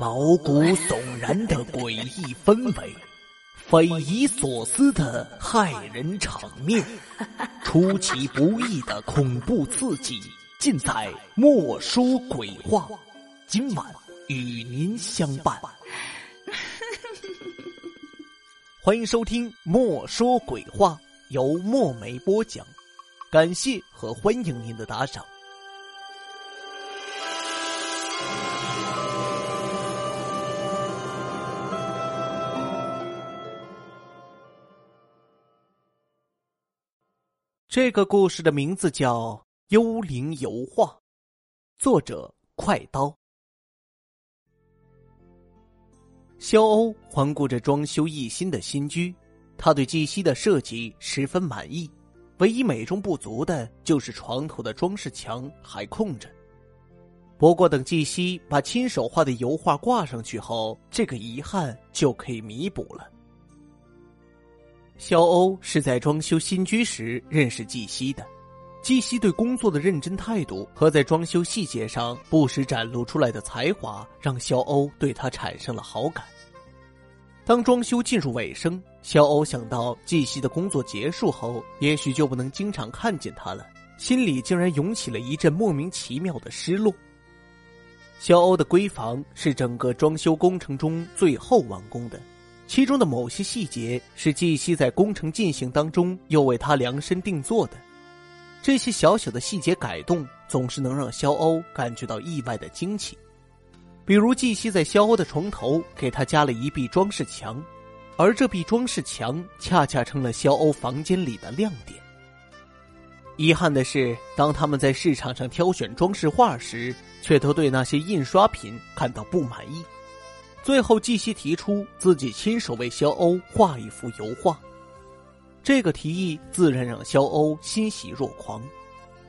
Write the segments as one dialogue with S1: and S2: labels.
S1: 毛骨悚然的诡异氛围，匪夷所思的骇人场面，出其不意的恐怖刺激，尽在《莫说鬼话》。今晚与您相伴，欢迎收听《莫说鬼话》，由墨梅播讲。感谢和欢迎您的打赏。这个故事的名字叫《幽灵油画》，作者快刀。肖欧环顾着装修一新的新居，他对季西的设计十分满意。唯一美中不足的就是床头的装饰墙还空着。不过，等季西把亲手画的油画挂上去后，这个遗憾就可以弥补了。肖欧是在装修新居时认识季西的，季西对工作的认真态度和在装修细节上不时展露出来的才华，让肖欧对他产生了好感。当装修进入尾声，肖欧想到季西的工作结束后，也许就不能经常看见他了，心里竟然涌起了一阵莫名其妙的失落。肖欧的闺房是整个装修工程中最后完工的，其中的某些细节是季西在工程进行当中又为他量身定做的，这些小小的细节改动总是能让肖欧感觉到意外的惊奇。比如季西在肖欧的床头给他加了一壁装饰墙，而这壁装饰墙恰恰成了肖欧房间里的亮点。遗憾的是，当他们在市场上挑选装饰画时，却都对那些印刷品感到不满意。最后，季西提出自己亲手为肖欧画一幅油画，这个提议自然让肖欧欣喜若狂。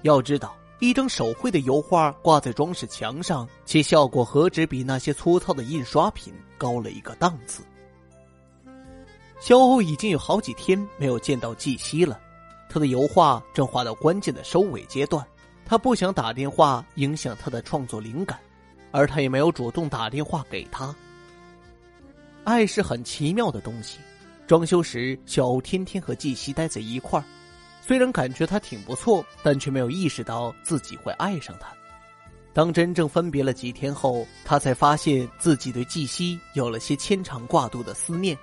S1: 要知道。一张手绘的油画挂在装饰墙上，其效果何止比那些粗糙的印刷品高了一个档次。肖欧已经有好几天没有见到季西了，他的油画正画到关键的收尾阶段，他不想打电话影响他的创作灵感，而他也没有主动打电话给他。爱是很奇妙的东西，装修时小欧天天和季西待在一块儿。虽然感觉他挺不错，但却没有意识到自己会爱上他。当真正分别了几天后，他才发现自己对季西有了些牵肠挂肚的思念。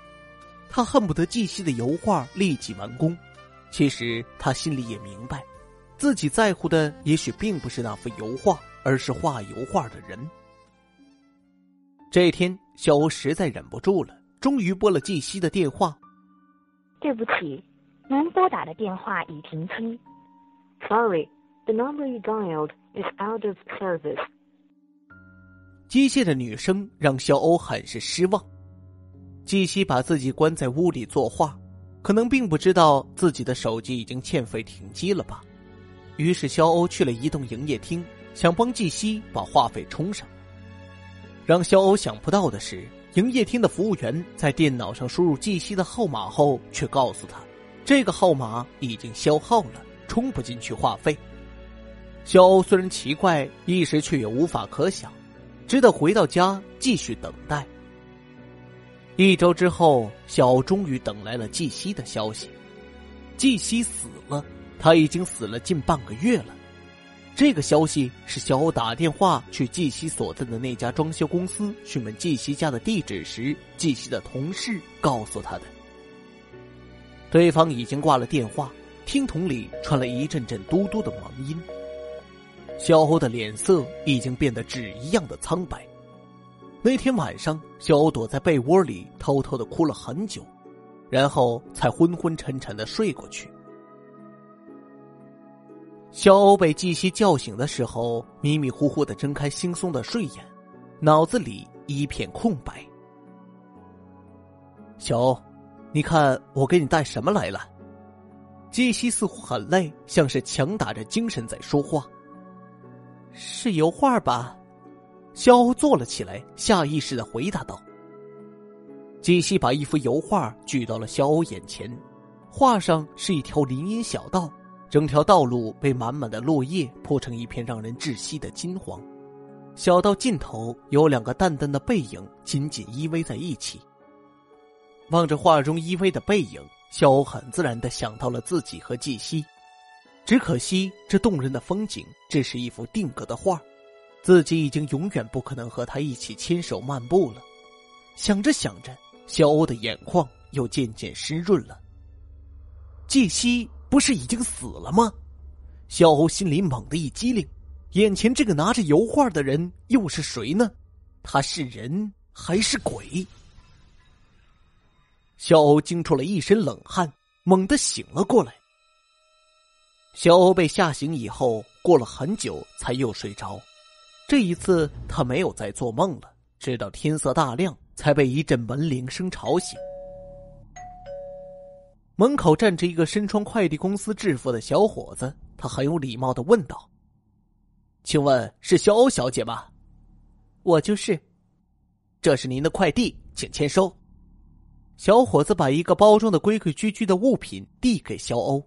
S1: 他恨不得季西的油画立即完工。其实他心里也明白，自己在乎的也许并不是那幅油画，而是画油画的人。这一天，小欧实在忍不住了，终于拨了季西的电话。
S2: 对不起。您拨打的电话已停机。
S3: Sorry, the number you dialed is out of service.
S1: 机械的女声让肖欧很是失望。季西把自己关在屋里作画，可能并不知道自己的手机已经欠费停机了吧。于是肖欧去了移动营业厅，想帮季西把话费充上。让肖欧想不到的是，营业厅的服务员在电脑上输入季西的号码后，却告诉他。这个号码已经消耗了，充不进去话费。小欧虽然奇怪，一时却也无法可想，只得回到家继续等待。一周之后，小欧终于等来了季西的消息：季西死了，他已经死了近半个月了。这个消息是小欧打电话去季西所在的那家装修公司询问季西家的地址时，季西的同事告诉他的。对方已经挂了电话，听筒里传来一阵阵嘟嘟的忙音。小欧的脸色已经变得纸一样的苍白。那天晚上，小欧躲在被窝里偷偷的哭了很久，然后才昏昏沉沉的睡过去。小欧被季西叫醒的时候，迷迷糊糊的睁开惺忪的睡眼，脑子里一片空白。小欧。你看，我给你带什么来了？季西似乎很累，像是强打着精神在说话。是油画吧？肖欧坐了起来，下意识的回答道。季西把一幅油画举到了肖欧眼前，画上是一条林荫小道，整条道路被满满的落叶铺成一片让人窒息的金黄。小道尽头有两个淡淡的背影紧紧依偎在一起。望着画中依偎的背影，肖欧很自然的想到了自己和季西。只可惜这动人的风景只是一幅定格的画，自己已经永远不可能和他一起牵手漫步了。想着想着，肖欧的眼眶又渐渐湿润了。季西不是已经死了吗？萧欧心里猛地一激灵，眼前这个拿着油画的人又是谁呢？他是人还是鬼？萧欧惊出了一身冷汗，猛地醒了过来。萧欧被吓醒以后，过了很久才又睡着。这一次他没有再做梦了，直到天色大亮，才被一阵门铃声吵醒。门口站着一个身穿快递公司制服的小伙子，他很有礼貌的问道：“请问是肖欧小姐吗？”“我就是。”“这是您的快递，请签收。”小伙子把一个包装的规规矩矩的物品递给肖欧。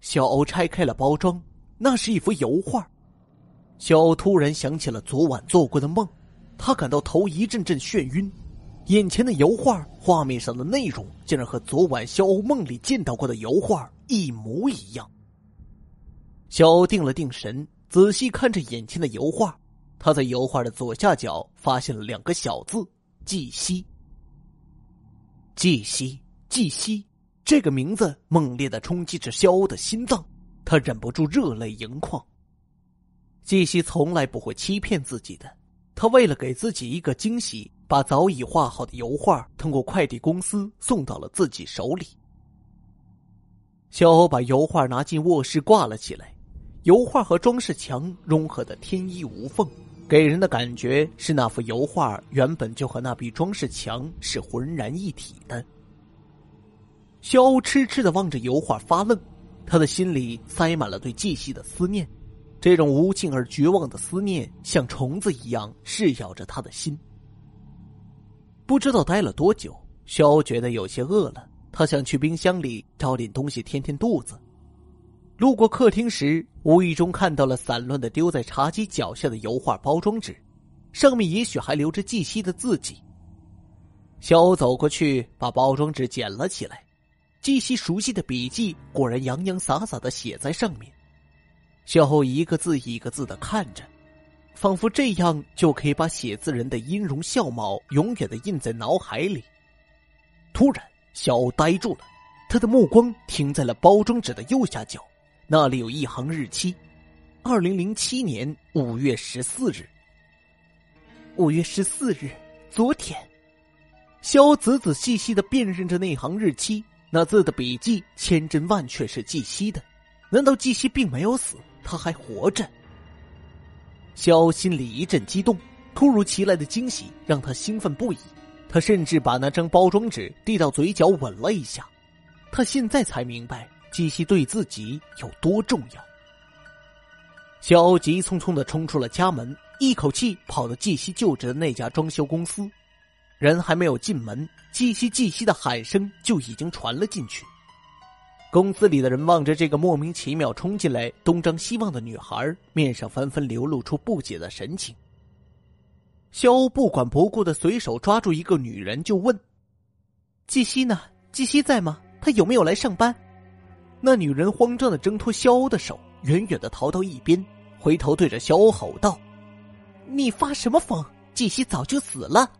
S1: 肖欧拆开了包装，那是一幅油画。肖欧突然想起了昨晚做过的梦，他感到头一阵阵眩晕。眼前的油画画面上的内容，竟然和昨晚肖欧梦里见到过的油画一模一样。肖欧定了定神，仔细看着眼前的油画，他在油画的左下角发现了两个小字“季西”。季西，季西，这个名字猛烈的冲击着肖欧的心脏，他忍不住热泪盈眶。季西从来不会欺骗自己的，他为了给自己一个惊喜。把早已画好的油画通过快递公司送到了自己手里。小欧把油画拿进卧室挂了起来，油画和装饰墙融合的天衣无缝，给人的感觉是那幅油画原本就和那壁装饰墙是浑然一体的。肖欧痴痴的望着油画发愣，他的心里塞满了对季西的思念，这种无尽而绝望的思念像虫子一样噬咬着他的心。不知道待了多久，肖觉得有些饿了，他想去冰箱里找点东西填填肚子。路过客厅时，无意中看到了散乱的丢在茶几脚下的油画包装纸，上面也许还留着季西的字迹。肖走过去，把包装纸捡了起来，季西熟悉的笔迹果然洋洋洒洒的写在上面。肖一个字一个字的看着。仿佛这样就可以把写字人的音容笑貌永远的印在脑海里。突然，小欧呆住了，他的目光停在了包装纸的右下角，那里有一行日期：二零零七年五月十四日。五月十四日，昨天。肖仔仔细细的辨认着那行日期，那字的笔迹千真万确是季西的。难道季西并没有死，他还活着？肖心里一阵激动，突如其来的惊喜让他兴奋不已。他甚至把那张包装纸递到嘴角吻了一下。他现在才明白季西对自己有多重要。肖急匆匆的冲出了家门，一口气跑到季西就职的那家装修公司。人还没有进门，季西季西的喊声就已经传了进去。公司里的人望着这个莫名其妙冲进来、东张西望的女孩，面上纷纷流露出不解的神情。肖欧不管不顾的随手抓住一个女人，就问：“季西呢？季西在吗？他有没有来上班？”那女人慌张的挣脱肖欧的手，远远的逃到一边，回头对着肖欧吼道：“你发什么疯？季西早就死了！”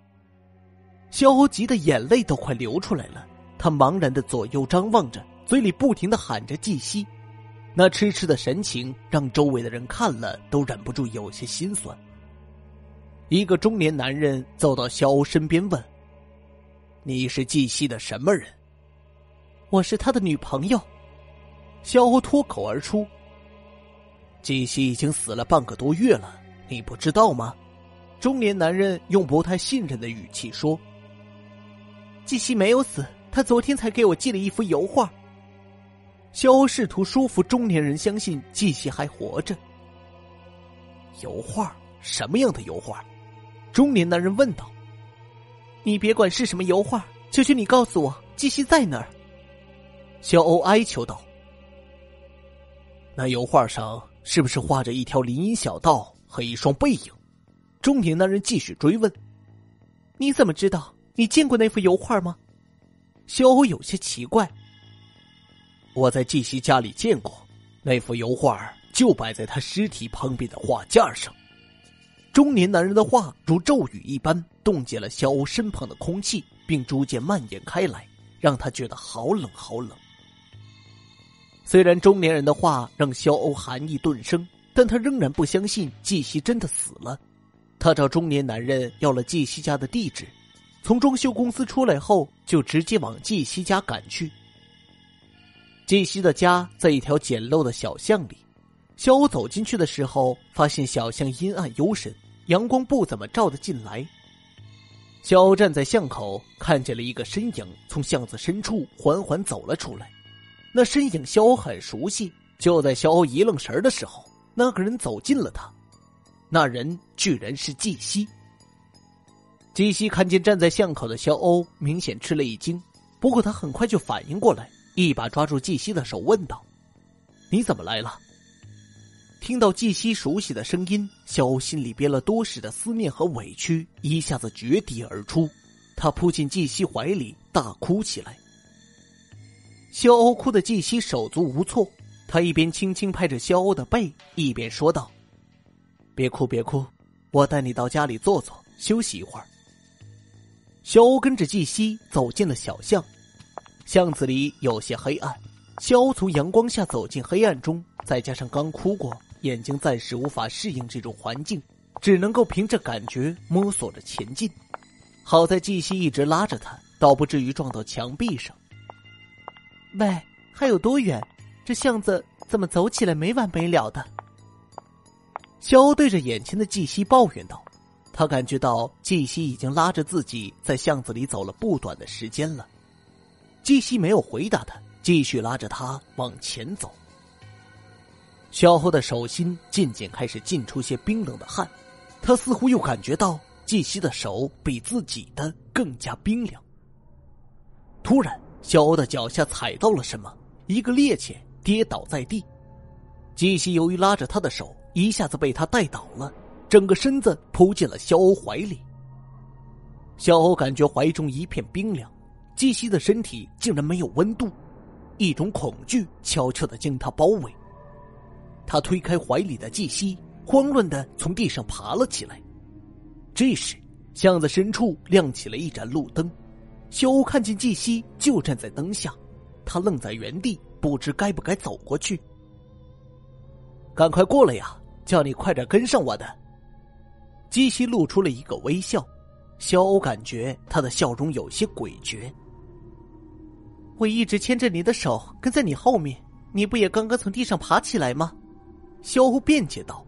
S1: 肖欧急得眼泪都快流出来了，他茫然的左右张望着。嘴里不停的喊着“季西”，那痴痴的神情让周围的人看了都忍不住有些心酸。一个中年男人走到肖欧身边问：“你是季西的什么人？”“我是他的女朋友。”肖欧脱口而出。“季西已经死了半个多月了，你不知道吗？”中年男人用不太信任的语气说：“季西没有死，他昨天才给我寄了一幅油画。”肖欧试图说服中年人相信季西还活着。油画什么样的油画？中年男人问道。你别管是什么油画，求求你告诉我季西在哪儿。肖欧哀求道。那油画上是不是画着一条林荫小道和一双背影？中年男人继续追问：“你怎么知道？你见过那幅油画吗？”肖欧有些奇怪：“我在季西家里见过，那幅油画就摆在他尸体旁边的画架上。”中年男人的话如咒语一般冻结了肖欧身旁的空气，并逐渐蔓延开来，让他觉得好冷好冷。虽然中年人的话让肖欧寒意顿生，但他仍然不相信季西真的死了。他找中年男人要了季西家的地址，从装修公司出来后就直接往季西家赶去。季西的家在一条简陋的小巷里，肖欧走进去的时候，发现小巷阴暗幽深。阳光不怎么照得进来。小欧站在巷口，看见了一个身影从巷子深处缓缓走了出来。那身影肖欧很熟悉。就在肖欧一愣神的时候，那个人走近了他。那人居然是季西。季西看见站在巷口的肖欧，明显吃了一惊。不过他很快就反应过来，一把抓住季西的手，问道：“你怎么来了？”听到季西熟悉的声音，肖欧心里憋了多时的思念和委屈一下子决堤而出，他扑进季西怀里，大哭起来。肖欧哭的季西手足无措，他一边轻轻拍着肖欧的背，一边说道：“别哭，别哭，我带你到家里坐坐，休息一会儿。”肖欧跟着季西走进了小巷，巷子里有些黑暗，肖从阳光下走进黑暗中，再加上刚哭过。眼睛暂时无法适应这种环境，只能够凭着感觉摸索着前进。好在季西一直拉着他，倒不至于撞到墙壁上。喂，还有多远？这巷子怎么走起来没完没了的？肖对着眼前的季西抱怨道：“他感觉到季西已经拉着自己在巷子里走了不短的时间了。”季西没有回答他，继续拉着他往前走。小欧的手心渐渐开始浸出些冰冷的汗，他似乎又感觉到季西的手比自己的更加冰凉。突然，小欧的脚下踩到了什么，一个趔趄，跌倒在地。季西由于拉着他的手，一下子被他带倒了，整个身子扑进了肖欧怀里。小欧感觉怀中一片冰凉，季西的身体竟然没有温度，一种恐惧悄悄的将他包围。他推开怀里的季西，慌乱的从地上爬了起来。这时，巷子深处亮起了一盏路灯，小欧看见季西就站在灯下，他愣在原地，不知该不该走过去。赶快过来呀！叫你快点跟上我的。季西露出了一个微笑，小欧感觉他的笑容有些诡谲。我一直牵着你的手跟在你后面，你不也刚刚从地上爬起来吗？萧欧辩解道：“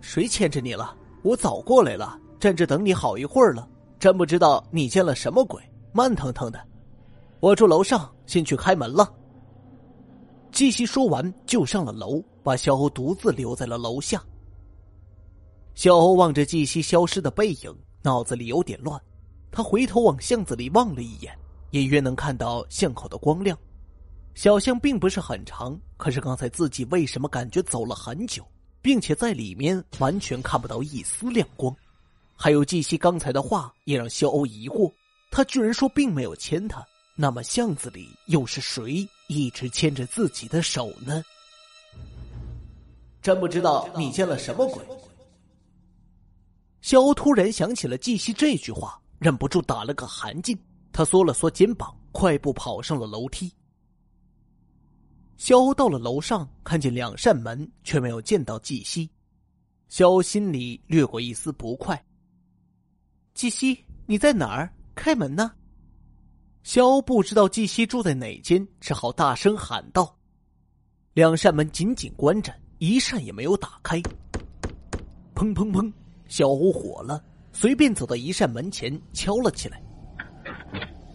S1: 谁牵着你了？我早过来了，站着等你好一会儿了。真不知道你见了什么鬼，慢腾腾的。我住楼上，先去开门了。”季西说完就上了楼，把萧欧独自留在了楼下。萧欧望着季西消失的背影，脑子里有点乱。他回头往巷子里望了一眼，隐约能看到巷口的光亮。小巷并不是很长，可是刚才自己为什么感觉走了很久，并且在里面完全看不到一丝亮光？还有季西刚才的话也让肖欧疑惑，他居然说并没有牵他，那么巷子里又是谁一直牵着自己的手呢？真不知道你见了什么鬼。肖欧突然想起了季西这句话，忍不住打了个寒噤，他缩了缩肩膀，快步跑上了楼梯。肖到了楼上，看见两扇门，却没有见到季西。肖心里掠过一丝不快。季西，你在哪儿？开门呢？肖不知道季西住在哪间，只好大声喊道。两扇门紧紧关着，一扇也没有打开。砰砰砰！肖欧火了，随便走到一扇门前敲了起来。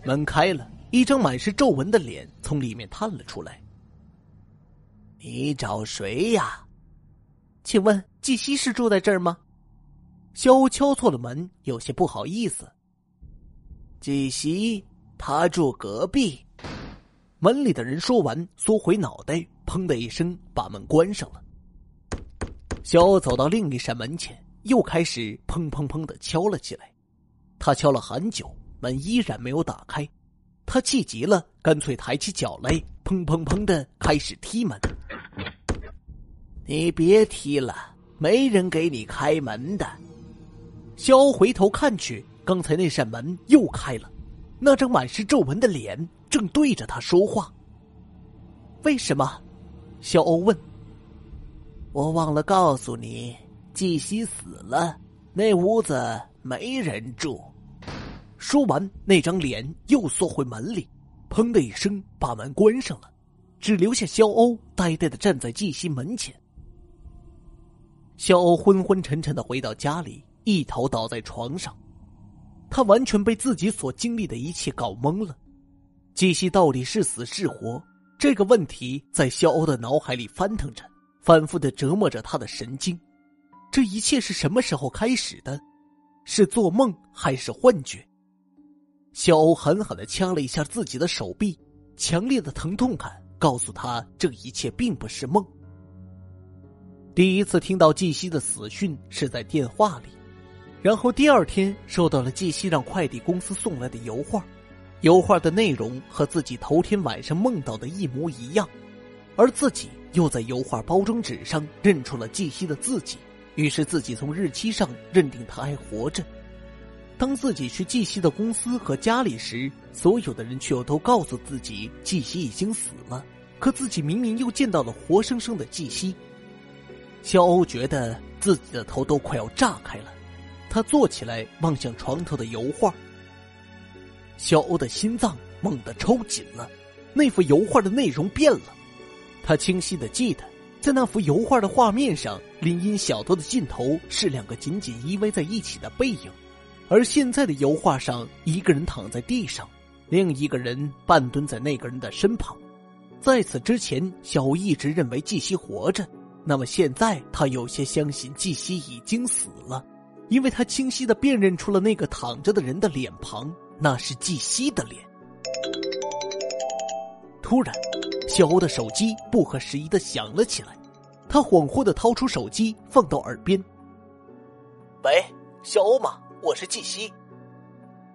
S1: 门开了，一张满是皱纹的脸从里面探了出来。你找谁呀？请问季西是住在这儿吗？肖敲错了门，有些不好意思。季西，他住隔壁。门里的人说完，缩回脑袋，砰的一声把门关上了。肖走到另一扇门前，又开始砰砰砰的敲了起来。他敲了很久，门依然没有打开。他气急了，干脆抬起脚来，砰砰砰的开始踢门。你别踢了，没人给你开门的。肖回头看去，刚才那扇门又开了，那张满是皱纹的脸正对着他说话。为什么？肖欧问。我忘了告诉你，季西死了，那屋子没人住。说完，那张脸又缩回门里，砰的一声把门关上了，只留下肖欧呆呆的站在季西门前。肖欧昏昏沉沉的回到家里，一头倒在床上，他完全被自己所经历的一切搞懵了。季西到底是死是活？这个问题在肖欧的脑海里翻腾着，反复的折磨着他的神经。这一切是什么时候开始的？是做梦还是幻觉？小欧狠狠的掐了一下自己的手臂，强烈的疼痛感告诉他这一切并不是梦。第一次听到季西的死讯是在电话里，然后第二天收到了季西让快递公司送来的油画，油画的内容和自己头天晚上梦到的一模一样，而自己又在油画包装纸上认出了季西的字迹，于是自己从日期上认定他还活着。当自己去季西的公司和家里时，所有的人却又都告诉自己季西已经死了。可自己明明又见到了活生生的季西。肖欧觉得自己的头都快要炸开了，他坐起来望向床头的油画。肖欧的心脏猛地抽紧了，那幅油画的内容变了。他清晰的记得，在那幅油画的画面上，林荫小道的尽头是两个紧紧依偎在一起的背影。而现在的油画上，一个人躺在地上，另一个人半蹲在那个人的身旁。在此之前，小欧一直认为季西活着，那么现在他有些相信季西已经死了，因为他清晰的辨认出了那个躺着的人的脸庞，那是季西的脸。突然，小欧的手机不合时宜的响了起来，他恍惚的掏出手机放到耳边：“喂，小欧吗？”我是季西。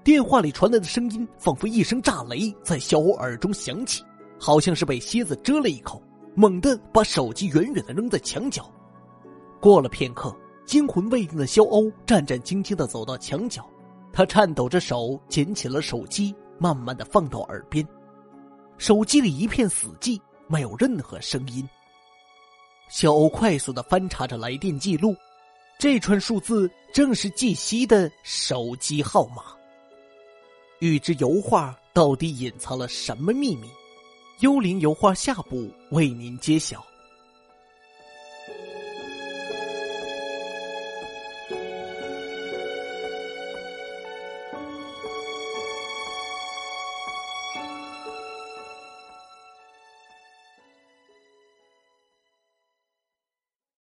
S1: 电话里传来的声音仿佛一声炸雷，在小欧耳中响起，好像是被蝎子蛰了一口，猛地把手机远远的扔在墙角。过了片刻，惊魂未定的肖欧战战兢兢的走到墙角，他颤抖着手捡起了手机，慢慢的放到耳边。手机里一片死寂，没有任何声音。肖欧快速的翻查着来电记录。这串数字正是季西的手机号码。预知油画到底隐藏了什么秘密？幽灵油画下部为您揭晓。